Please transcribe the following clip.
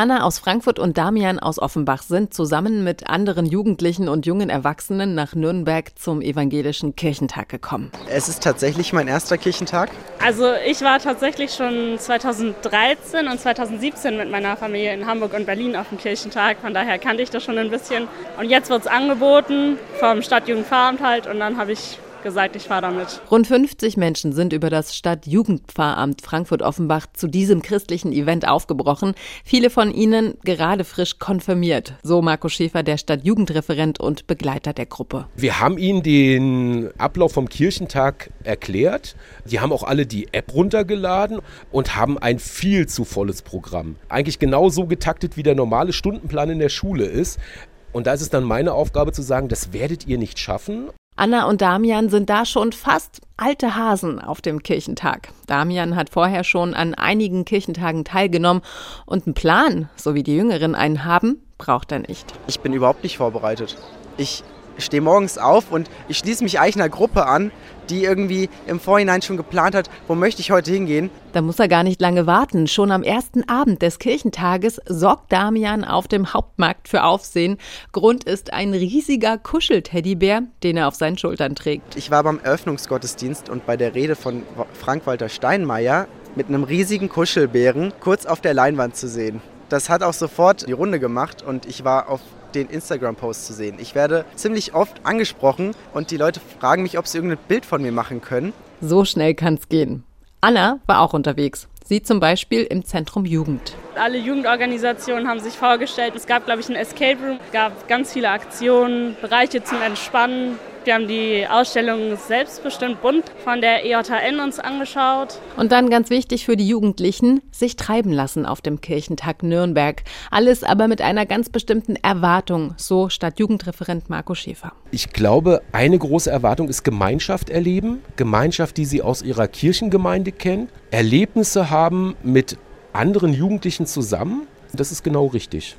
Anna aus Frankfurt und Damian aus Offenbach sind zusammen mit anderen Jugendlichen und jungen Erwachsenen nach Nürnberg zum evangelischen Kirchentag gekommen. Es ist tatsächlich mein erster Kirchentag. Also ich war tatsächlich schon 2013 und 2017 mit meiner Familie in Hamburg und Berlin auf dem Kirchentag. Von daher kannte ich das schon ein bisschen. Und jetzt wird es angeboten vom Stadtjugendpfarramt halt und dann habe ich gesagt, ich fahre damit. Rund 50 Menschen sind über das Stadtjugendpfarramt Frankfurt-Offenbach zu diesem christlichen Event aufgebrochen. Viele von ihnen gerade frisch konfirmiert. So Marco Schäfer, der Stadtjugendreferent und Begleiter der Gruppe. Wir haben ihnen den Ablauf vom Kirchentag erklärt. Die haben auch alle die App runtergeladen und haben ein viel zu volles Programm. Eigentlich genauso getaktet, wie der normale Stundenplan in der Schule ist. Und da ist es dann meine Aufgabe zu sagen, das werdet ihr nicht schaffen. Anna und Damian sind da schon fast alte Hasen auf dem Kirchentag. Damian hat vorher schon an einigen Kirchentagen teilgenommen und einen Plan, so wie die Jüngeren einen haben, braucht er nicht. Ich bin überhaupt nicht vorbereitet. Ich stehe morgens auf und ich schließe mich eigentlich einer Gruppe an, die irgendwie im Vorhinein schon geplant hat, wo möchte ich heute hingehen. Da muss er gar nicht lange warten. Schon am ersten Abend des Kirchentages sorgt Damian auf dem Hauptmarkt für Aufsehen. Grund ist ein riesiger Kuschelteddybär, den er auf seinen Schultern trägt. Ich war beim Eröffnungsgottesdienst und bei der Rede von Frank-Walter Steinmeier mit einem riesigen Kuschelbären kurz auf der Leinwand zu sehen. Das hat auch sofort die Runde gemacht und ich war auf den Instagram-Post zu sehen. Ich werde ziemlich oft angesprochen und die Leute fragen mich, ob sie irgendein Bild von mir machen können. So schnell kann es gehen. Anna war auch unterwegs. Sie zum Beispiel im Zentrum Jugend. Alle Jugendorganisationen haben sich vorgestellt. Es gab, glaube ich, ein Escape Room, es gab ganz viele Aktionen, Bereiche zum Entspannen, wir haben die Ausstellung Selbstbestimmt bunt von der EJN uns angeschaut. Und dann ganz wichtig für die Jugendlichen, sich treiben lassen auf dem Kirchentag Nürnberg. Alles aber mit einer ganz bestimmten Erwartung, so Stadtjugendreferent Marco Schäfer. Ich glaube, eine große Erwartung ist Gemeinschaft erleben. Gemeinschaft, die sie aus ihrer Kirchengemeinde kennen. Erlebnisse haben mit anderen Jugendlichen zusammen. Das ist genau richtig.